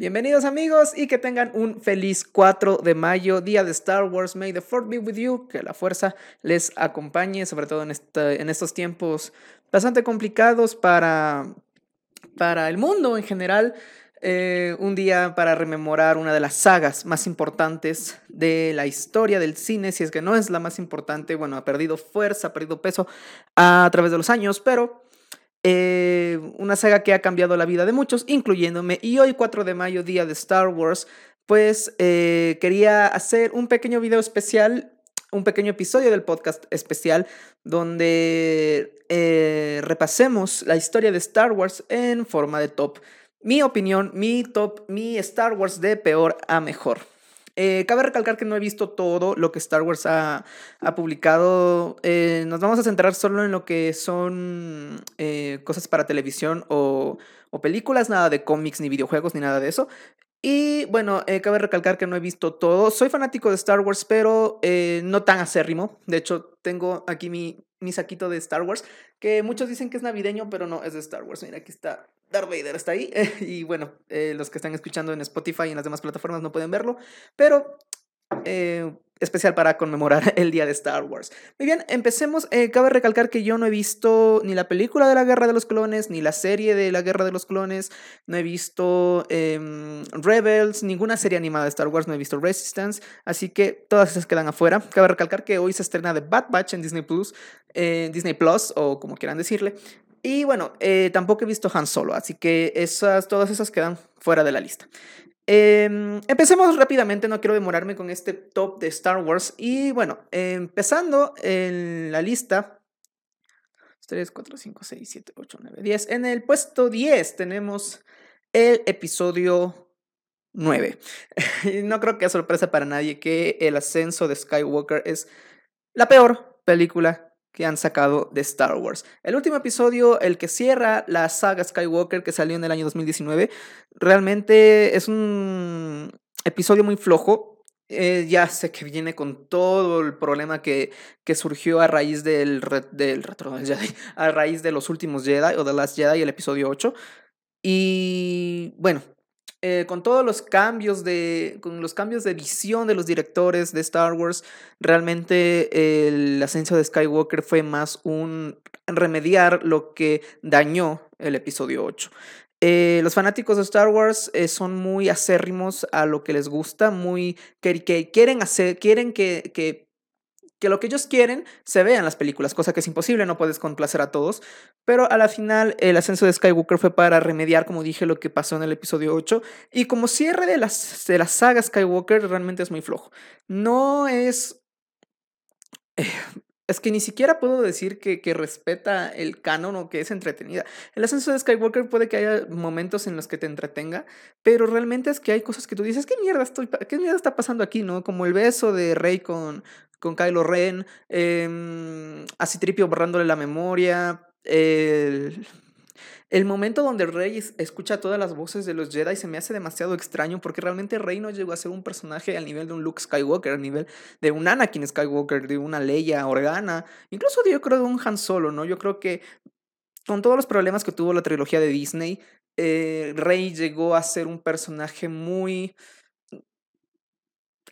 Bienvenidos amigos y que tengan un feliz 4 de mayo, día de Star Wars. May the Fourth be with you, que la fuerza les acompañe, sobre todo en, en estos tiempos bastante complicados para, para el mundo en general. Eh, un día para rememorar una de las sagas más importantes de la historia del cine, si es que no es la más importante, bueno, ha perdido fuerza, ha perdido peso a través de los años, pero eh, una saga que ha cambiado la vida de muchos, incluyéndome. Y hoy, 4 de mayo, día de Star Wars, pues eh, quería hacer un pequeño video especial, un pequeño episodio del podcast especial, donde eh, repasemos la historia de Star Wars en forma de top. Mi opinión, mi top, mi Star Wars de peor a mejor. Eh, cabe recalcar que no he visto todo lo que Star Wars ha, publicado. Eh, nos vamos a centrar solo en lo que son eh, cosas para televisión o, o, películas, nada de cómics ni videojuegos ni nada de eso. Y bueno, cabe recalcar que no he visto todo. Soy fanático de Star Wars, pero no tan acérrimo. De hecho, tengo aquí mi, mi saquito de Star Wars, que muchos dicen que es navideño, pero no, es de Star Wars. Mira, aquí está Darth Vader está ahí. y bueno, eh, los que están escuchando en Spotify y en las demás plataformas no pueden verlo. Pero eh, especial para conmemorar el día de Star Wars. Muy bien, empecemos. Eh, cabe recalcar que yo no he visto ni la película de la Guerra de los Clones, ni la serie de la Guerra de los Clones. No he visto em, Rebels, ninguna serie animada de Star Wars. No he visto Resistance. Así que todas esas quedan afuera. Cabe recalcar que hoy se estrena The Bad Batch en Disney Plus. Disney Plus, o como quieran decirle. Y bueno, eh, tampoco he visto Han Solo, así que esas, todas esas quedan fuera de la lista. Em, empecemos rápidamente, no quiero demorarme con este top de Star Wars. Y bueno, empezando en la lista. 3, 4, 5, 6, 7, 8, 9, 10. En el puesto 10 tenemos el episodio 9. no creo que sea sorpresa para nadie que el ascenso de Skywalker es la peor película que han sacado de Star Wars. El último episodio, el que cierra la saga Skywalker que salió en el año 2019, realmente es un episodio muy flojo. Eh, ya sé que viene con todo el problema que, que surgió a raíz del, del a raíz de los últimos Jedi o de las Jedi, el episodio 8. Y bueno, eh, con todos los cambios de con los cambios de visión de los directores de Star Wars realmente el ascenso de Skywalker fue más un remediar lo que dañó el episodio 8 eh, los fanáticos de Star Wars eh, son muy acérrimos a lo que les gusta, muy que, que quieren hacer, quieren que, que que lo que ellos quieren se vea en las películas, cosa que es imposible, no puedes complacer a todos. Pero a la final, el ascenso de Skywalker fue para remediar, como dije, lo que pasó en el episodio 8. Y como cierre de, las, de la saga Skywalker, realmente es muy flojo. No es. Eh, es que ni siquiera puedo decir que, respeta el canon o que es entretenida. El ascenso de Skywalker puede que haya momentos en los que te entretenga, pero realmente es que hay cosas que tú dices, ¿qué mierda, estoy, qué mierda está pasando aquí? ¿no? Como el beso de Rey con, con Kylo Ren, eh, a Citripio borrándole la memoria, el, el momento donde Rey escucha todas las voces de los Jedi se me hace demasiado extraño porque realmente Rey no llegó a ser un personaje al nivel de un Luke Skywalker, al nivel de un Anakin Skywalker, de una Leia Organa, incluso yo creo de un Han Solo, ¿no? Yo creo que con todos los problemas que tuvo la trilogía de Disney, eh, Rey llegó a ser un personaje muy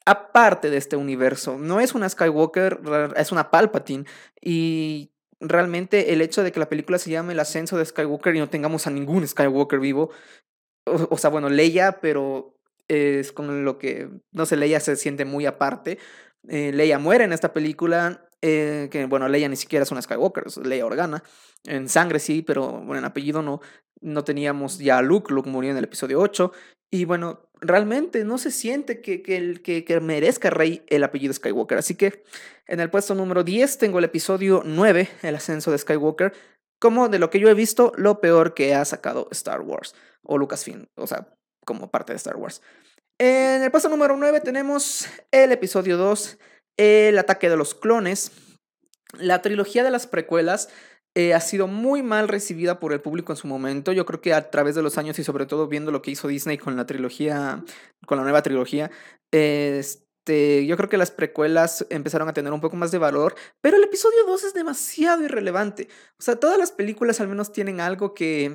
aparte de este universo. No es una Skywalker, es una Palpatine. Y realmente el hecho de que la película se llame El ascenso de Skywalker y no tengamos a ningún Skywalker vivo, o, sea, bueno, Leia, pero es con lo que, no sé, Leia se siente muy aparte. Eh, Leia muere en esta película, eh, que bueno, Leia ni siquiera es una Skywalker, es Leia Organa. En sangre sí, pero bueno, en apellido no. No teníamos ya a Luke, Luke murió en el episodio 8. Y bueno, realmente no se siente que, que, que, que merezca Rey el apellido Skywalker. Así que en el puesto número 10 tengo el episodio 9, el ascenso de Skywalker, como de lo que yo he visto, lo peor que ha sacado Star Wars o Lucasfilm, o sea, como parte de Star Wars. En el puesto número 9 tenemos el episodio 2, el ataque de los clones. La trilogía de las precuelas eh, ha sido muy mal recibida por el público en su momento. Yo creo que a través de los años y sobre todo viendo lo que hizo Disney con la trilogía, con la nueva trilogía, este, yo creo que las precuelas empezaron a tener un poco más de valor, pero el episodio 2 es demasiado irrelevante. O sea, todas las películas al menos tienen algo que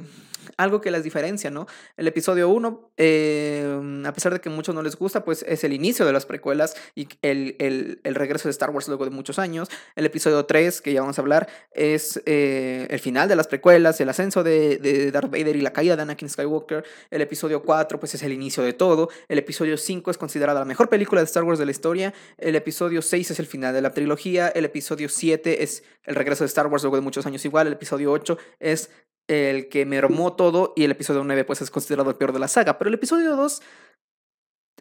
algo que las diferencia, ¿no? El episodio 1, em, a pesar de que a muchos no les gusta, pues es el inicio de las precuelas y el, el, el, regreso de Star Wars luego de muchos años. El episodio 3, que ya vamos a hablar, es eh, el final de las precuelas, el ascenso de, de, Darth Vader y la caída de Anakin Skywalker. El episodio 4, pues es el inicio de todo. El episodio 5 es considerada la mejor película de Star Wars de la historia. El episodio 6 es el final de la trilogía. El episodio 7 es el regreso de Star Wars luego de muchos años igual. El episodio 8 es el que mermó todo y el episodio 9 pues es considerado el peor de la saga. Pero el episodio 2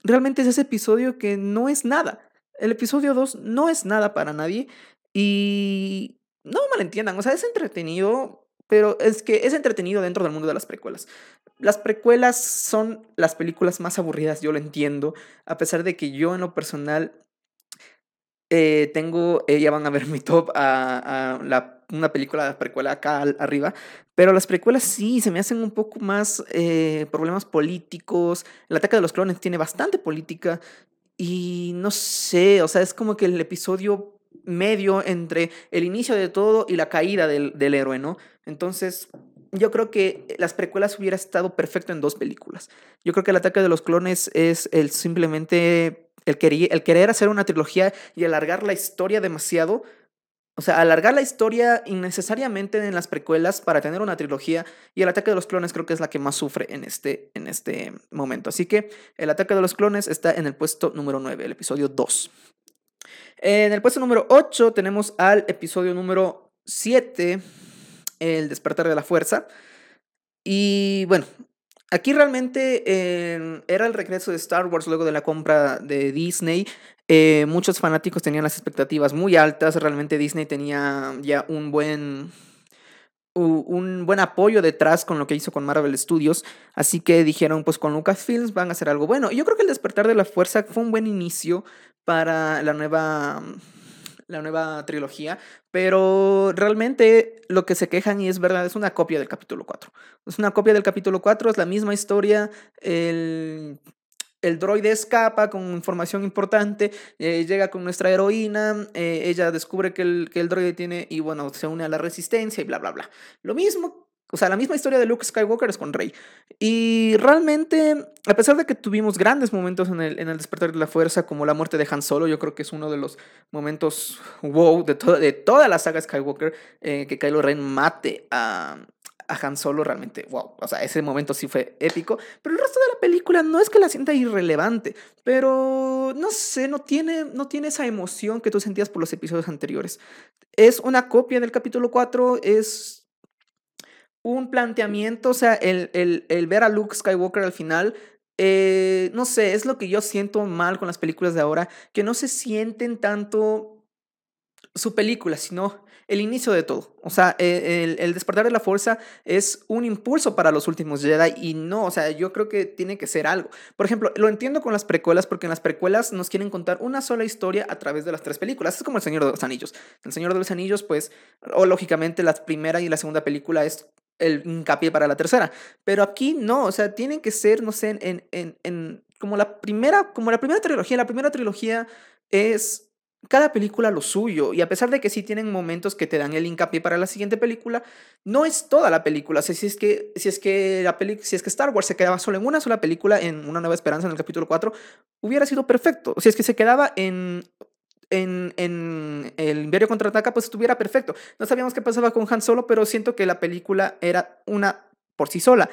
realmente es ese episodio que no es nada. El episodio 2 no es nada para nadie y no malentiendan, o sea, es entretenido, pero es que es entretenido dentro del mundo de las precuelas. Las precuelas son las películas más aburridas, yo lo entiendo, a pesar de que yo en lo personal eh, tengo, eh, ya van a ver mi top a, una película de precuela acá arriba, pero las precuelas sí se me hacen un poco más eh, problemas políticos. El ataque de los clones tiene bastante política y no sé, o sea, es como que el episodio medio entre el inicio de todo y la caída del, del héroe, ¿no? Entonces, yo creo que las precuelas hubiera estado perfecto en dos películas. Yo creo que el ataque de los clones es el simplemente el, el querer hacer una trilogía y alargar la historia demasiado o sea, alargar la historia innecesariamente en las precuelas para tener una trilogía y el ataque de los clones creo que es la que más sufre en este, en este momento. Así que el ataque de los clones está en el puesto número 9, el episodio 2. En el puesto número 8 tenemos al episodio número 7, el despertar de la fuerza. Y bueno, Aquí realmente eh, era el regreso de Star Wars luego de la compra de Disney. Eh, muchos fanáticos tenían las expectativas muy altas. Realmente Disney tenía ya un buen, un buen apoyo detrás con lo que hizo con Marvel Studios. Así que dijeron, pues con Lucasfilms van a hacer algo bueno. Y yo creo que el despertar de la fuerza fue un buen inicio para la nueva la nueva trilogía, pero realmente lo que se quejan y es verdad, es una copia del capítulo 4. Es una copia del capítulo 4, es la misma historia, el, el droide escapa con información importante, eh, llega con nuestra heroína, eh, ella descubre que el, que el droide tiene y bueno, se une a la resistencia y bla, bla, bla. Lo mismo o sea, la misma historia de Luke Skywalker es con Rey. Y realmente, a pesar de que tuvimos grandes momentos en el, en el despertar de la fuerza, como la muerte de Han Solo, yo creo que es uno de los momentos wow de, de toda la saga Skywalker, eh, que Kylo Ren mate a, a Han Solo realmente, wow, o sea, ese momento sí fue épico, pero el resto de la película no es que la sienta irrelevante, pero no sé, no tiene, no tiene esa emoción que tú sentías por los episodios anteriores. Es una copia del capítulo 4, es un planteamiento, o sea, el, el, el ver a Luke Skywalker al final, eh, no sé, es lo que yo siento mal con las películas de ahora, que no se sienten tanto su película, sino el inicio de todo. O sea, e, el, el, despertar de la fuerza es un impulso para los últimos Jedi y no, o sea, yo creo que tiene que ser algo. Por ejemplo, lo entiendo con las precuelas porque en las precuelas nos quieren contar una sola historia a través de las tres películas. Es como El Señor de los Anillos. El Señor de los Anillos, pues, o lógicamente la primera y la segunda película es el hincapié para la tercera. Pero aquí no, o sea, tienen que ser, no sé, en, en, en como la primera, como la primera trilogía. La primera trilogía es cada película lo suyo. Y a pesar de que sí tienen momentos que te dan el hincapié para la siguiente película, no es toda la película. O sea, si es que, si es que, la peli si es que Star Wars se quedaba solo en una sola película, en Una Nueva Esperanza, en el capítulo 4, hubiera sido perfecto. Si es que se quedaba en en, el Imperio contraataca, pues estuviera perfecto. No sabíamos qué pasaba con Han Solo, pero siento que la película era una por sí sola.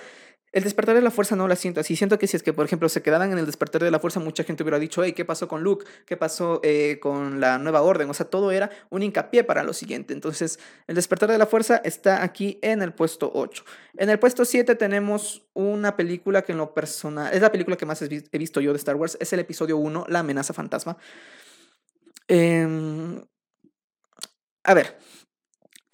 El despertar de la fuerza no la siento así. Siento que si es que, por ejemplo, se quedaran en el despertar de la fuerza, mucha gente hubiera dicho, hey, ¿qué pasó con Luke? ¿Qué pasó eh, con la nueva orden? O sea, todo era un hincapié para lo siguiente. Entonces, el despertar de la fuerza está aquí en el puesto 8. En el puesto 7 tenemos una película que en lo personal, es la película que más he visto yo de Star Wars, es el episodio 1, La amenaza fantasma. Em, a ver,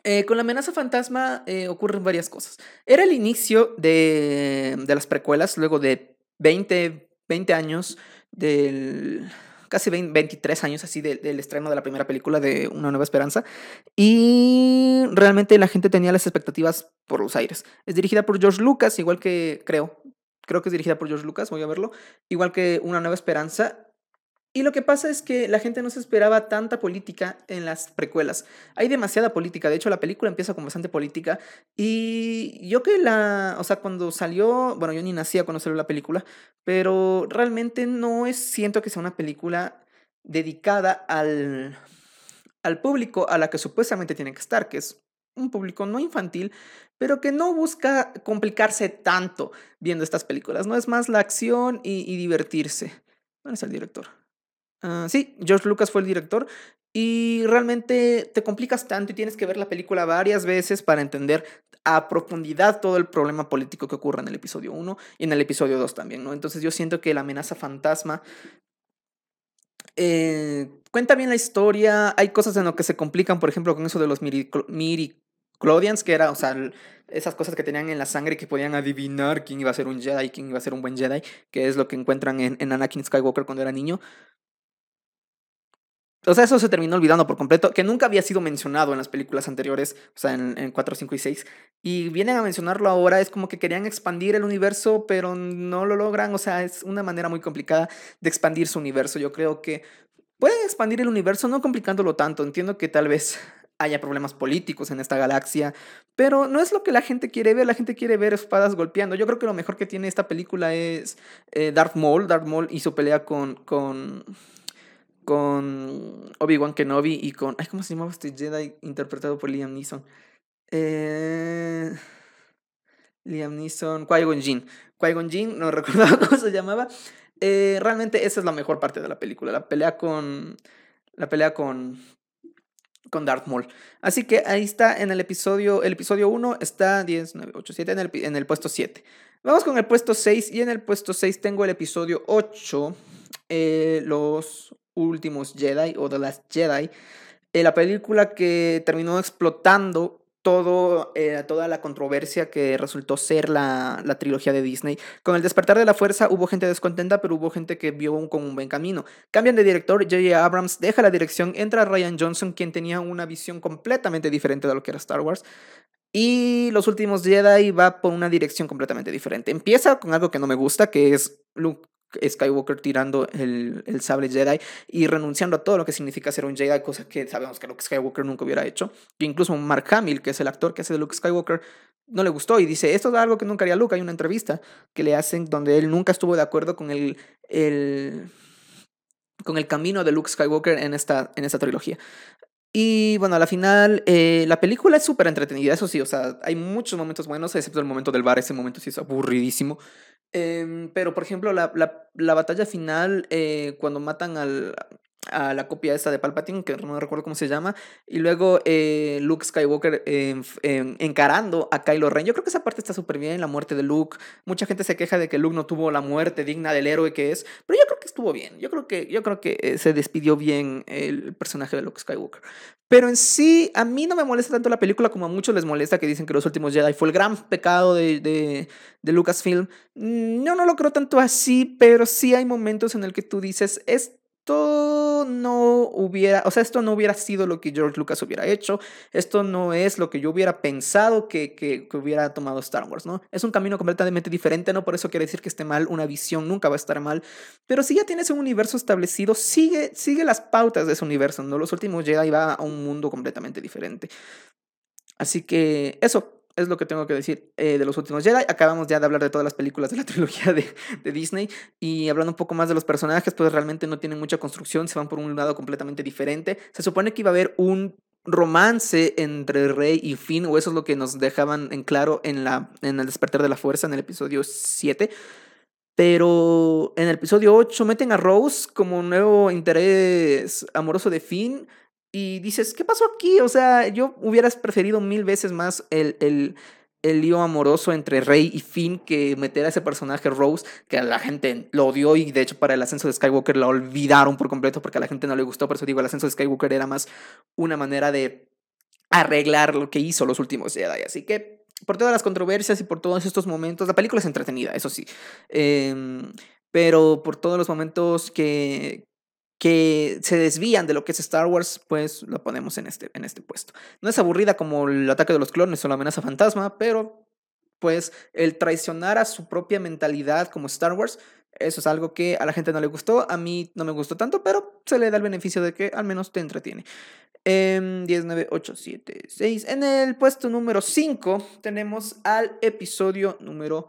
eh, con la amenaza fantasma eh, ocurren varias cosas. Era el inicio de, de, las precuelas, luego de 20, 20 años, del, casi 23 años así del estreno de la primera película de Una Nueva Esperanza. Y realmente la gente tenía las expectativas por los aires. Es dirigida por George Lucas, igual que creo. Creo que es dirigida por George Lucas, voy a verlo. Igual que Una Nueva Esperanza Y lo que pasa es que la gente no se esperaba tanta política en las precuelas. Hay demasiada política. De hecho, la película empieza con bastante política. Y yo que la. O sea, cuando salió. Bueno, yo ni nacía cuando salió la película. Pero realmente no es. Siento que sea una película dedicada al. al público a la que supuestamente tiene que estar, que es un público no infantil, pero que no busca complicarse tanto viendo estas películas. No es más la acción y, y divertirse. ¿Dónde está el director? Ah, sí, George Lucas fue el director y realmente te complicas tanto y tienes que ver la película varias veces para entender a profundidad todo el problema político que ocurre en el episodio 1 y en el episodio 2 también, ¿no? Entonces yo siento que la amenaza fantasma eh, cuenta bien la historia, hay cosas en lo que se complican, por ejemplo, con eso de los Clodians, que era, o sea, esas cosas que tenían en la sangre que podían adivinar quién iba a ser un Jedi, quién iba a ser un buen Jedi, que es lo que encuentran en, en Anakin Skywalker cuando era niño. O sea, eso se terminó olvidando por completo, que nunca había sido mencionado en las películas anteriores, o sea, en, en 4, 5 y 6. Y vienen a mencionarlo ahora, es como que querían expandir el universo, pero no lo logran, o sea, es una manera muy complicada de expandir su universo. Yo creo que pueden expandir el universo no complicándolo tanto. Entiendo que tal vez haya problemas políticos en esta galaxia, pero no es lo que la gente quiere ver, la gente quiere ver espadas golpeando. Yo creo que lo mejor que tiene esta película es eh, Darth Maul, Darth Maul y pelea con... con con Obi-Wan Kenobi y con. Ay, ¿cómo se llamaba este Jedi interpretado por Liam Neeson? Eh, Liam Neeson, Qui-Gon Jinn. Qui-Gon Jinn, no recuerdo cómo se llamaba. Eh, realmente esa es la mejor parte de la película, la pelea con. La pelea con. Con Darth Maul. Así que ahí está en el episodio. El episodio 1 está 10, 9, 8, 7 en el, en el puesto 7. Vamos con el puesto 6. Y en el puesto 6 tengo el episodio 8. Eh, los últimos Jedi o The Last Jedi, eh, la película que terminó explotando todo, eh, toda la controversia que resultó ser la, la, trilogía de Disney. Con el despertar de la fuerza hubo gente descontenta, pero hubo gente que vio un, con un buen camino. Cambian de director, J.J. Abrams deja la dirección, entra Ryan Johnson, quien tenía una visión completamente diferente de lo que era Star Wars. Y Los Últimos Jedi va por una dirección completamente diferente. Empieza con algo que no me gusta, que es Luke Skywalker tirando el, el, sable Jedi y renunciando a todo lo que significa ser un Jedi, cosa que sabemos que Luke Skywalker nunca hubiera hecho. Que incluso Mark Hamill, que es el actor que hace de Luke Skywalker, no le gustó y dice, esto es algo que nunca haría Luke. Hay una entrevista que le hacen donde él nunca estuvo de acuerdo con el, el, con el camino de Luke Skywalker en esta, en esta trilogía. Y bueno, a la final, eh, la película es súper entretenida, eso sí, o sea, hay muchos momentos buenos, excepto el momento del bar, ese momento sí es aburridísimo. Eh, pero, por ejemplo, la, la, la batalla final, eh, cuando matan al, a la copia esta de Palpatine, que no recuerdo cómo se llama, y luego eh, Luke Skywalker encarando a Kylo Ren. Yo creo que esa parte está súper bien, la muerte de Luke. Mucha gente se queja de que Luke no tuvo la muerte digna del héroe que es, pero yo creo que estuvo bien. Yo creo que, yo creo que eh, se despidió bien el personaje de Luke Skywalker. Pero en sí, a mí no me molesta tanto la película como a muchos les molesta que dicen que Los Últimos Jedi fue el gran pecado de, de, de Lucasfilm. Mm, yo no lo creo tanto así, pero sí hay momentos en el que tú dices, es esto no hubiera, o sea, esto no hubiera sido lo que George Lucas hubiera hecho, esto no es lo que yo hubiera pensado que, que, hubiera tomado Star Wars, ¿no? Es un camino completamente diferente, no por eso quiere decir que esté mal, una visión nunca va a estar mal, pero si ya tienes un universo establecido, sigue, sigue las pautas de ese universo, ¿no? Los últimos Jedi va a un mundo completamente diferente. Así que eso, es lo que tengo que decir eh, de los últimos Jedi. Acabamos ya de hablar de todas las películas de la trilogía de, de, Disney y hablando un poco más de los personajes, pues realmente no tienen mucha construcción, se van por un lado completamente diferente. Se supone que iba a haber un romance entre Rey y Finn, o eso es lo que nos dejaban en claro en, la, en el despertar de la fuerza en el episodio 7. Pero en el episodio 8 meten a Rose como nuevo interés amoroso de Finn y dices, ¿qué pasó aquí? O sea, yo hubieras preferido mil veces más el, el, el lío amoroso entre Rey y Finn que meter a ese personaje Rose, que la gente lo odió y de hecho para el ascenso de Skywalker la olvidaron por completo porque a la gente no le gustó. Por eso digo, el ascenso de Skywalker era más una manera de arreglar lo que hizo los últimos Jedi. Así que por todas las controversias y por todos estos momentos, la película es entretenida, eso sí. Eh, pero por todos los momentos que, que se desvían de lo que es Star Wars, pues lo ponemos en este, en este puesto. No es aburrida como el ataque de los clones o la amenaza fantasma, pero pues el traicionar a su propia mentalidad como Star Wars Eso es algo que a la gente no le gustó, a mí no me gustó tanto, pero se le da el beneficio de que al menos te entretiene. 10, 9, 8, 7, 6. En el puesto número 5 tenemos al episodio número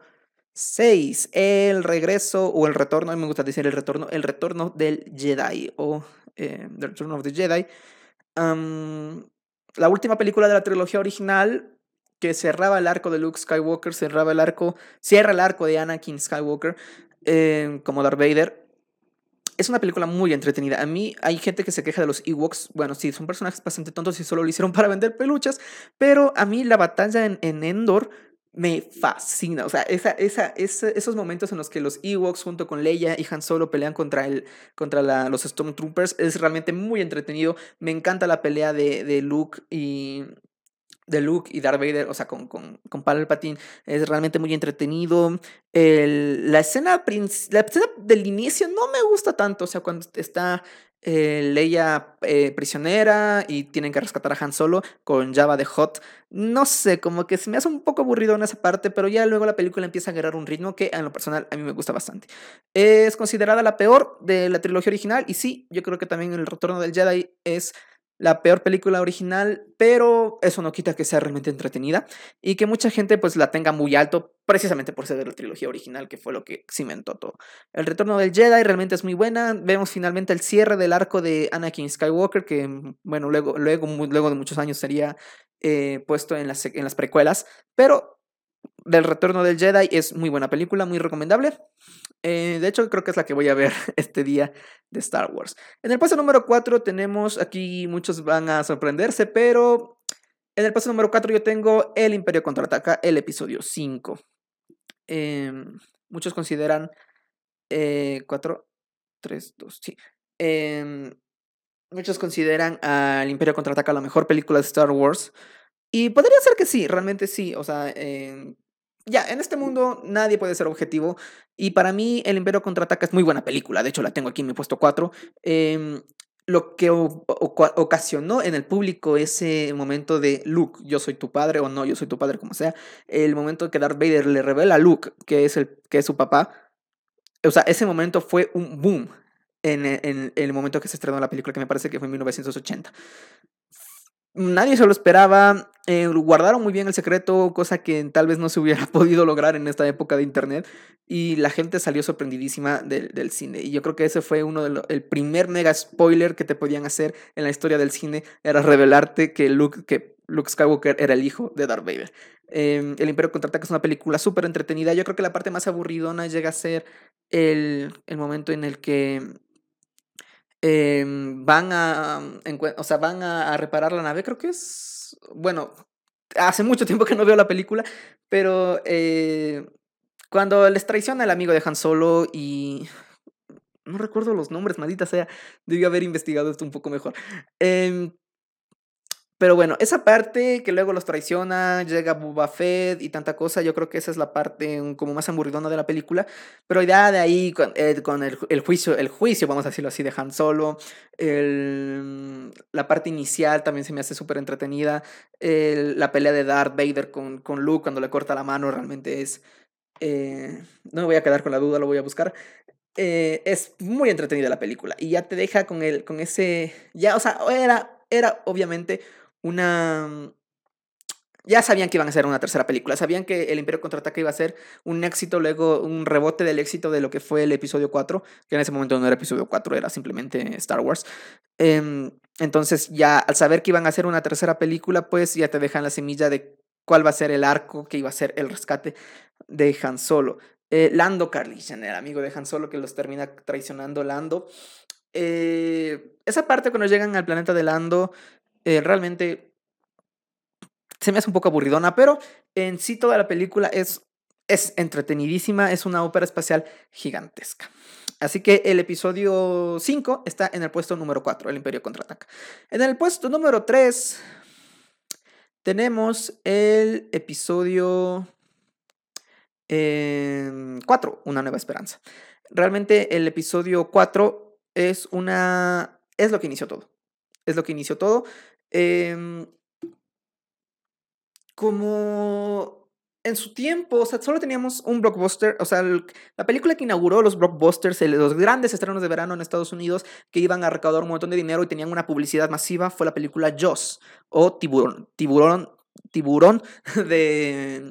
6. El regreso o el retorno, a mí me gusta decir el retorno, el retorno del Jedi o eh, The Return of the Jedi. la última película de la trilogía original que cerraba el arco de Luke Skywalker, cerraba el arco, cierra el arco de Anakin Skywalker eh, como Darth Vader es una película muy entretenida. A mí hay gente que se queja de los Ewoks. Bueno, sí, son personajes bastante tontos y solo lo hicieron para vender peluchas. Pero a mí la batalla en, Endor me fascina. O sea, esa, esa, esos momentos en los que los Ewoks junto con Leia y Han Solo pelean contra, el, contra la, los Stormtroopers es realmente muy entretenido. Me encanta la pelea de, de Luke y, de Luke y Darth Vader, o sea, con, con, con Palpatine, es realmente muy entretenido. El, la, escena la escena del inicio no me gusta tanto, o sea, cuando está eh, Leia eh, prisionera y tienen que rescatar a Han Solo con Java de Hot. No sé, como que se me hace un poco aburrido en esa parte, pero ya luego la película empieza a agarrar un ritmo que en lo personal a mí me gusta bastante. Es considerada la peor de la trilogía original y sí, yo creo que también El Retorno del Jedi es la peor película original, pero eso no quita que sea realmente entretenida y que mucha gente pues la tenga muy alto precisamente por ser de la trilogía original, que fue lo que cimentó todo. El retorno del Jedi realmente es muy buena, vemos finalmente el cierre del arco de Anakin Skywalker, que bueno, luego, luego, luego de muchos años sería eh, puesto en las, en las precuelas, pero del Retorno del Jedi es muy buena película, muy recomendable. Eh, de hecho, creo que es la que voy a ver este día de Star Wars. En el paso número 4 tenemos, aquí muchos van a sorprenderse, pero en el paso número 4 yo tengo El Imperio Contraataca, el episodio 5. Em, muchos consideran 4, 3, 2, sí. Em, muchos consideran al Imperio Contraataca la mejor película de Star Wars. Y podría ser que sí, realmente sí. O sea, em, ya, en este mundo nadie puede ser objetivo. Y para mí, El Imperio contraataca es muy buena película. De hecho, la tengo aquí en mi puesto 4. Em, lo que ocasionó en el público ese momento de Luke, yo soy tu padre o no, yo soy tu padre, como sea, el momento que Darth Vader le revela a Luke que es, el, que es su papá, o sea, ese momento fue un boom en, en el momento que se estrenó la película, que me parece que fue en 1980 nadie se lo esperaba, eh, guardaron muy bien el secreto, cosa que tal vez no se hubiera podido lograr en esta época de internet, y la gente salió sorprendidísima del, cine. Y yo creo que ese fue uno de el primer mega spoiler que te podían hacer en la historia del cine, era revelarte que Luke, que Luke Skywalker era el hijo de Darth Vader. Em, el Imperio Contraataca es una película súper entretenida. Yo creo que la parte más aburridona llega a ser el, el momento en el que Em, van a, o sea, van a, reparar la nave, creo que es, bueno, hace mucho tiempo que no veo la película, pero eh, cuando les traiciona el amigo de Han Solo y... No recuerdo los nombres, maldita sea, debí haber investigado esto un poco mejor. Eh, pero bueno, esa parte que luego los traiciona, llega Boba Fett y tanta cosa, yo creo que esa es la parte como más aburridona de la película. Pero ya de ahí, con, eh, con el, juicio, el juicio, vamos a decirlo así, de Han Solo, la parte inicial también se me hace súper entretenida. la pelea de Darth Vader con, con Luke cuando le corta la mano realmente es... Eh, no me voy a quedar con la duda, lo voy a buscar. Eh, es muy entretenida la película y ya te deja con, el, con ese... Ya, o sea, era, era obviamente una... Mm, ya sabían que iban a hacer una tercera película, sabían que el Imperio Contraataca iba a ser un éxito, luego un rebote del éxito de lo que fue el episodio 4, que en ese momento no era episodio 4, era simplemente Star Wars. Em, entonces ya al saber que iban a hacer una tercera película, pues ya te dejan la semilla de cuál va a ser el arco que iba a ser el rescate de Han Solo. Eh, Lando Carlishan, el amigo de Han Solo que los termina traicionando Lando. Eh, esa parte cuando llegan al planeta de Lando eh, realmente se me hace un poco aburridona, pero en sí toda la película es, es entretenidísima, es una ópera espacial gigantesca. Así que el episodio 5 está en el puesto número 4, el Imperio contraataca. En el puesto número 3 tenemos el episodio 4, em, Una nueva esperanza. Realmente el episodio 4 es una... es lo que inició todo. Es lo que inició todo. Em, como en su tiempo, o sea, solo teníamos un blockbuster, o sea, la película que inauguró los blockbusters, los grandes estrenos de verano en Estados Unidos, que iban a recaudar un montón de dinero y tenían una publicidad masiva, fue la película Joss o Tiburón, Tiburón, Tiburón de,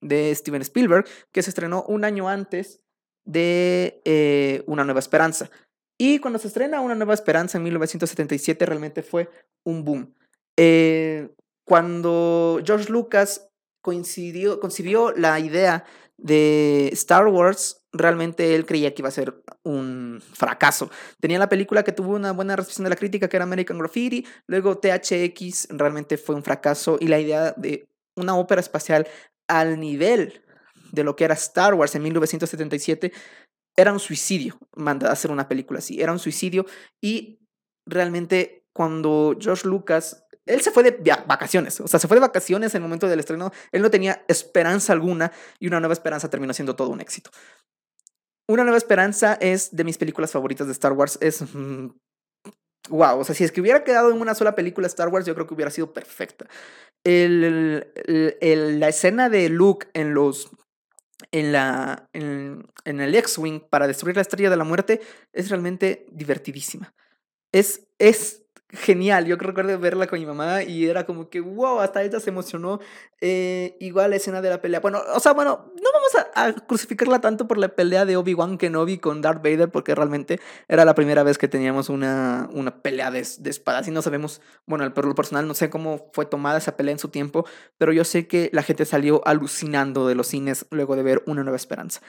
de Steven Spielberg, que se estrenó un año antes de eh, Una Nueva Esperanza. Y cuando se estrena Una Nueva Esperanza en 1977 realmente fue un boom. Eh, cuando George Lucas coincidió, concibió la idea de Star Wars, realmente él creía que iba a ser un fracaso. Tenía la película que tuvo una buena recepción de la crítica, que era American Graffiti, luego THX realmente fue un fracaso y la idea de una ópera espacial al nivel de lo que era Star Wars en 1977 era un suicidio, mandar a hacer una película así, era un suicidio y realmente cuando George Lucas él se fue de vacaciones, o sea, se fue de vacaciones en el momento del estreno, él no tenía esperanza alguna y una nueva esperanza terminó siendo todo un éxito. Una nueva esperanza es de mis películas favoritas de Star Wars, es... wow, o sea, si es que hubiera quedado en una sola película Star Wars, yo creo que hubiera sido perfecta. El, la escena de Luke en los en, la, en, en el X-Wing para destruir la estrella de la muerte es realmente divertidísima. Es, es genial. Yo recuerdo verla con mi mamá y era como que, wow, hasta ella se emocionó. Eh, igual la escena de la pelea. Bueno, o sea, bueno, no vamos a, crucificarla tanto por la pelea de Obi-Wan Kenobi con Darth Vader, porque realmente era la primera vez que teníamos una, una pelea de, de espadas y no sabemos, bueno, por lo personal no sé cómo fue tomada esa pelea en su tiempo, pero yo sé que la gente salió alucinando de los cines luego de ver Una Nueva Esperanza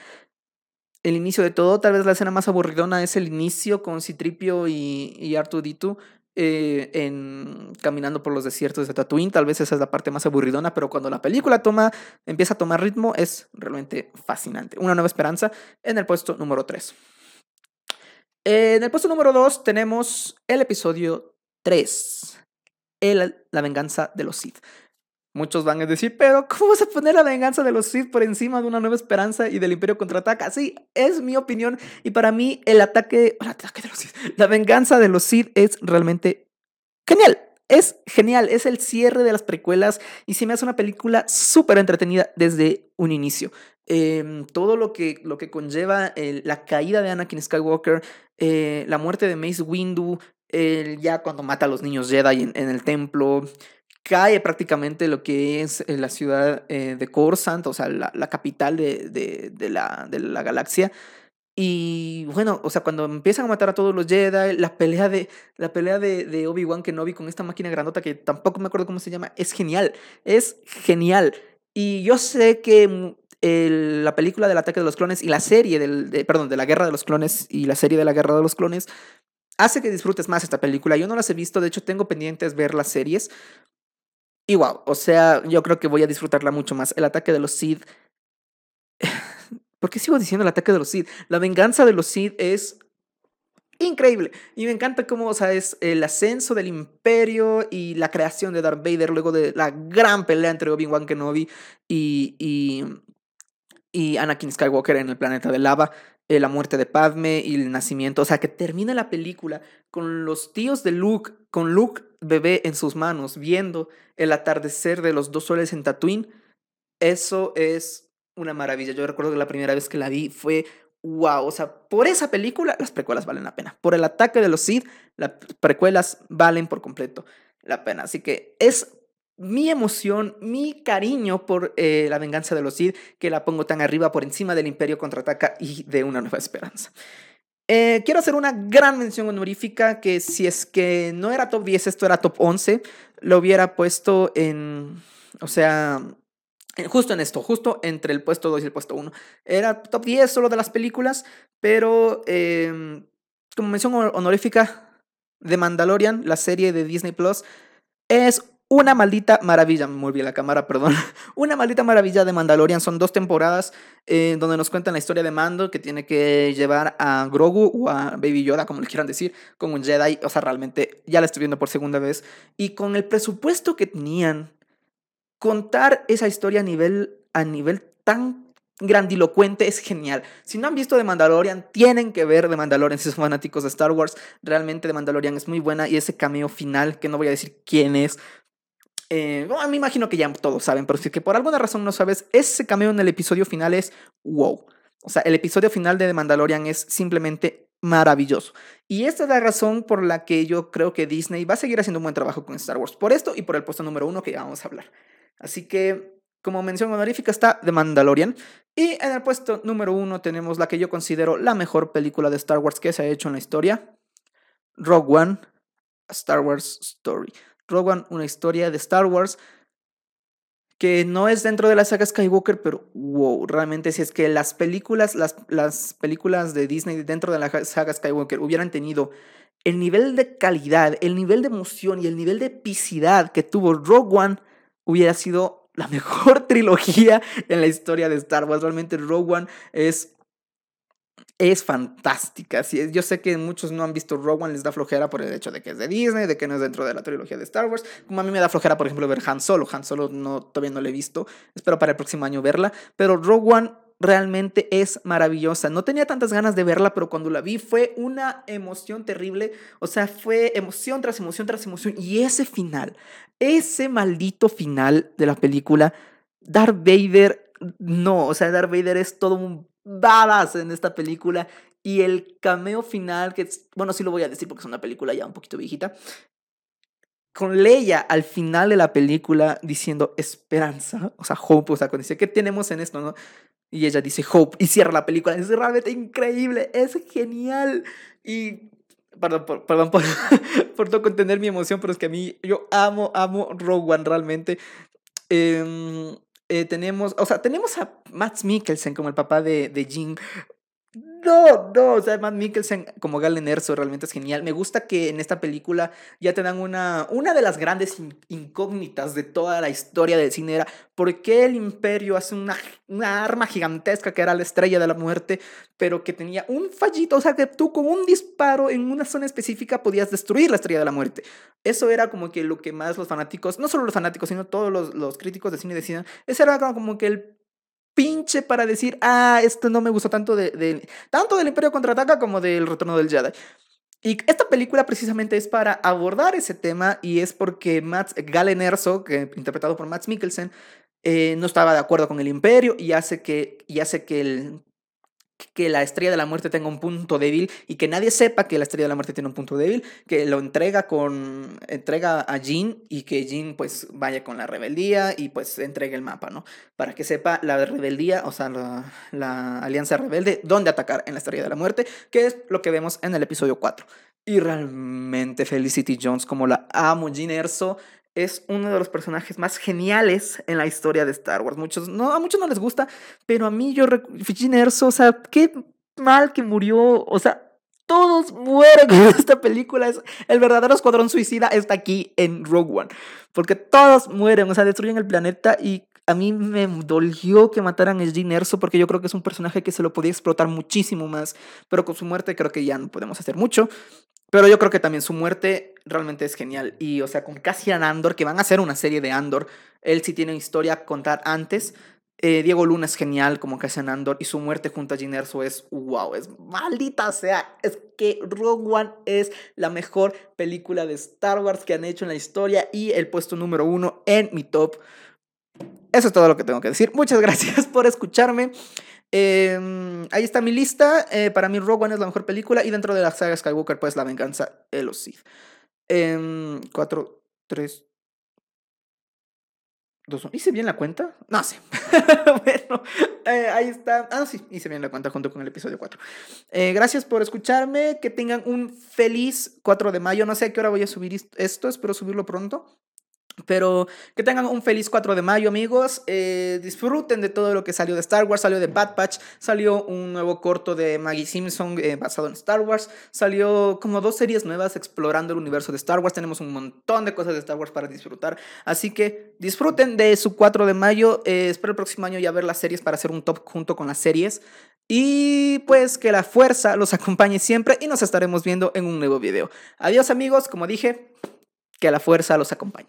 el inicio de todo, tal vez la escena más aburridona es el inicio con Citripio y, y eh, en caminando por los desiertos de Tatooine. Tal vez esa es la parte más aburridona, pero cuando la película toma, empieza a tomar ritmo, es realmente fascinante. Una nueva esperanza en el puesto número 3. En el puesto número 2 tenemos el episodio 3, el, La venganza de los Sith. Muchos van a decir, pero ¿cómo vas a poner la venganza de los Sith por encima de una nueva esperanza y del Imperio contraataca? Sí, es mi opinión. Y para mí, el ataque, el de los la venganza de los Sith es realmente genial. Es genial, es el cierre de las precuelas y se me hace una película súper entretenida desde un inicio. Em, todo lo que, lo que conlleva la caída de Anakin Skywalker, eh, la muerte de Mace Windu, ya cuando mata a los niños Jedi en el templo, cae prácticamente lo que es eh, la ciudad eh, de Coruscant, o sea, la, capital de, de, la, de la galaxia. Y bueno, o sea, cuando empiezan a matar a todos los Jedi, la pelea de, la pelea de, Obi-Wan Kenobi con esta máquina grandota que tampoco me acuerdo cómo se llama, es genial, es genial. Y yo sé que mm, la película del ataque de los clones y la serie del, de, perdón, de la guerra de los clones y la serie de la guerra de los clones hace que disfrutes más esta película. Yo no las he visto, de hecho tengo pendientes ver las series, y wow, o sea, yo creo que voy a disfrutarla mucho más. El ataque de los Sith. ¿Por qué sigo diciendo el ataque de los Sith? La venganza de los Sith es increíble. Y me encanta cómo, o sea, es el ascenso del imperio y la creación de Darth Vader luego de la gran pelea entre Obi-Wan Kenobi y, y, y Anakin Skywalker en el planeta de lava. Eh, la muerte de Padme y el nacimiento. O sea, que termina la película con los tíos de Luke, con Luke bebé en sus manos, viendo el atardecer de los dos soles en Tatooine. Eso es una maravilla. Yo recuerdo que la primera vez que la vi fue wow. O sea, por esa película las precuelas valen la pena. Por el ataque de los Sith, las precuelas valen por completo la pena. Así que es mi emoción, mi cariño por eh, la venganza de los Sith, que la pongo tan arriba por encima del Imperio contraataca y de una nueva esperanza. Eh, quiero hacer una gran mención honorífica que si es que no era top 10, esto era top 11, lo hubiera puesto en, o sea, justo en esto, justo entre el puesto 2 y el puesto 1. Era top 10 solo de las películas, pero em, como mención honorífica, de Mandalorian, la serie de Disney Plus, es una maldita maravilla, muy bien la cámara, perdón. Una maldita maravilla de Mandalorian. Son dos temporadas eh, donde nos cuentan la historia de Mando que tiene que llevar a Grogu o a Baby Yoda, como le quieran decir, con un Jedi. O sea, realmente ya la estoy viendo por segunda vez. Y con el presupuesto que tenían, contar esa historia a nivel, a nivel tan grandilocuente es genial. Si no han visto The Mandalorian, tienen que ver The Mandalorian si son fanáticos de Star Wars. Realmente The Mandalorian es muy buena y ese cameo final, que no voy a decir quién es, Eh, me imagino que ya todos saben, pero si es que por alguna razón no sabes, ese cameo en el episodio final es wow. O sea, el episodio final de The Mandalorian es simplemente maravilloso. Y esta es la razón por la que yo creo que Disney va a seguir haciendo un buen trabajo con Star Wars. Por esto y por el puesto número uno que ya vamos a hablar. Así que, como mención honorífica, está The Mandalorian. Y en el puesto número uno tenemos la que yo considero la mejor película de Star Wars que se ha hecho en la historia. Rogue One, Star Wars Story. Rogue One, una historia de Star Wars que no es dentro de la saga Skywalker, pero wow, realmente si es que las películas, las, las películas de Disney dentro de la saga Skywalker hubieran tenido el nivel de calidad, el nivel de emoción y el nivel de epicidad que tuvo Rogue One, hubiera sido la mejor trilogía en la historia de Star Wars. Realmente Rogue One es es fantástica. yo sé que muchos no han visto One, les da flojera por el hecho de que es de Disney, de que no es dentro de la trilogía de Star Wars. Como a mí me da flojera, por ejemplo, ver Han Solo. Han Solo no, todavía no la he visto. Espero para el próximo año verla. Pero One realmente es maravillosa. No tenía tantas ganas de verla, pero cuando la vi fue una emoción terrible. O sea, fue emoción tras emoción tras emoción. Y ese final, ese maldito final de la película, Darth Vader, no, o sea, Darth Vader es todo un dadas en esta película. Y el cameo final, que bueno, sí lo voy a decir porque es una película ya un poquito viejita. Con Leia al final de la película diciendo esperanza, o sea, hope, o sea, cuando dice, ¿qué tenemos en esto, no? Y ella dice hope y cierra la película. Es realmente increíble, es genial. Y Perdón, por, perdón por, por no contener mi emoción, pero es que a mí, yo amo, amo Rogue One realmente. Eh, eh, tenemos, o sea, tenemos a Matt Mikkelsen como el papá de, de. No, no, o sea, Matt Mikkelsen como Galen Erso realmente es genial. Me gusta que en esta película ya te dan una, una de las grandes incógnitas de toda la historia del cine era por qué el imperio hace una, una arma gigantesca que era la estrella de la muerte, pero que tenía un fallito, o sea, que tú con un disparo en una zona específica podías destruir la estrella de la muerte. Eso era como que lo que más los fanáticos, no solo los fanáticos, sino todos los, los críticos de cine decían, ese era como que el pinche para decir, ah, esto no me gustó tanto, de, tanto del Imperio Contraataca como del Retorno del Jedi. Y esta película precisamente es para abordar ese tema y es porque Matt Galen Erso, que, interpretado por Matt Mikkelsen, eh, no estaba de acuerdo con el imperio y hace que, y hace que el que la estrella de la muerte tenga un punto débil y que nadie sepa que la estrella de la muerte tiene un punto débil, que lo entrega con entrega a Jean y que Jean pues vaya con la rebeldía y pues entregue el mapa, ¿no? Para que sepa la rebeldía, o sea, la, la alianza rebelde, dónde atacar en la estrella de la muerte, que es lo que vemos en el episodio 4. Y realmente Felicity Jones, como la amo, Jean Erso, es uno de los personajes más geniales en la historia de Star Wars. Muchos, no, a muchos no les gusta, pero a mí yo, Fijin Erso, o sea, qué mal que murió, o sea, todos mueren en esta película. Es, el verdadero escuadrón suicida está aquí en Rogue One, porque todos mueren, o sea, destruyen el planeta y a mí me dolió que mataran a Jean Erso porque yo creo que es un personaje que se lo podía explotar muchísimo más, pero con su muerte creo que ya no podemos hacer mucho. Pero yo creo que también su muerte realmente es genial. Y, o sea, con Cassian Andor, que van a hacer una serie de Andor, él sí tiene historia a contar antes. Eh, Diego Luna es genial como Cassian Andor y su muerte junto a Jyn Erso es wow, es maldita sea. Es que Rogue One es la mejor película de Star Wars que han hecho en la historia y el puesto número uno en mi top. Eso es todo lo que tengo que decir. Muchas gracias por escucharme. Em, ahí está mi lista. Eh, para mí, Rogue One es la mejor película. Y dentro de la saga Skywalker, pues La Venganza de los Sith. 4, 3, 2, ¿Hice bien la cuenta? No sé. bueno, eh, ahí está. Ah, sí, hice bien la cuenta junto con el episodio 4. Eh, gracias por escucharme. Que tengan un feliz 4 de mayo. No sé a qué hora voy a subir esto. Espero subirlo pronto. Pero que tengan un feliz 4 de mayo, amigos. Eh, disfruten de todo lo que salió de Star Wars. Salió de Bad Patch. Salió un nuevo corto de Maggie Simpson eh, basado en Star Wars. Salió como dos series nuevas explorando el universo de Star Wars. Tenemos un montón de cosas de Star Wars para disfrutar. Así que disfruten de su 4 de mayo. Eh, espero el próximo año ya ver las series para hacer un top junto con las series. Y pues que la fuerza los acompañe siempre. Y nos estaremos viendo en un nuevo video. Adiós, amigos. Como dije, que la fuerza los acompañe.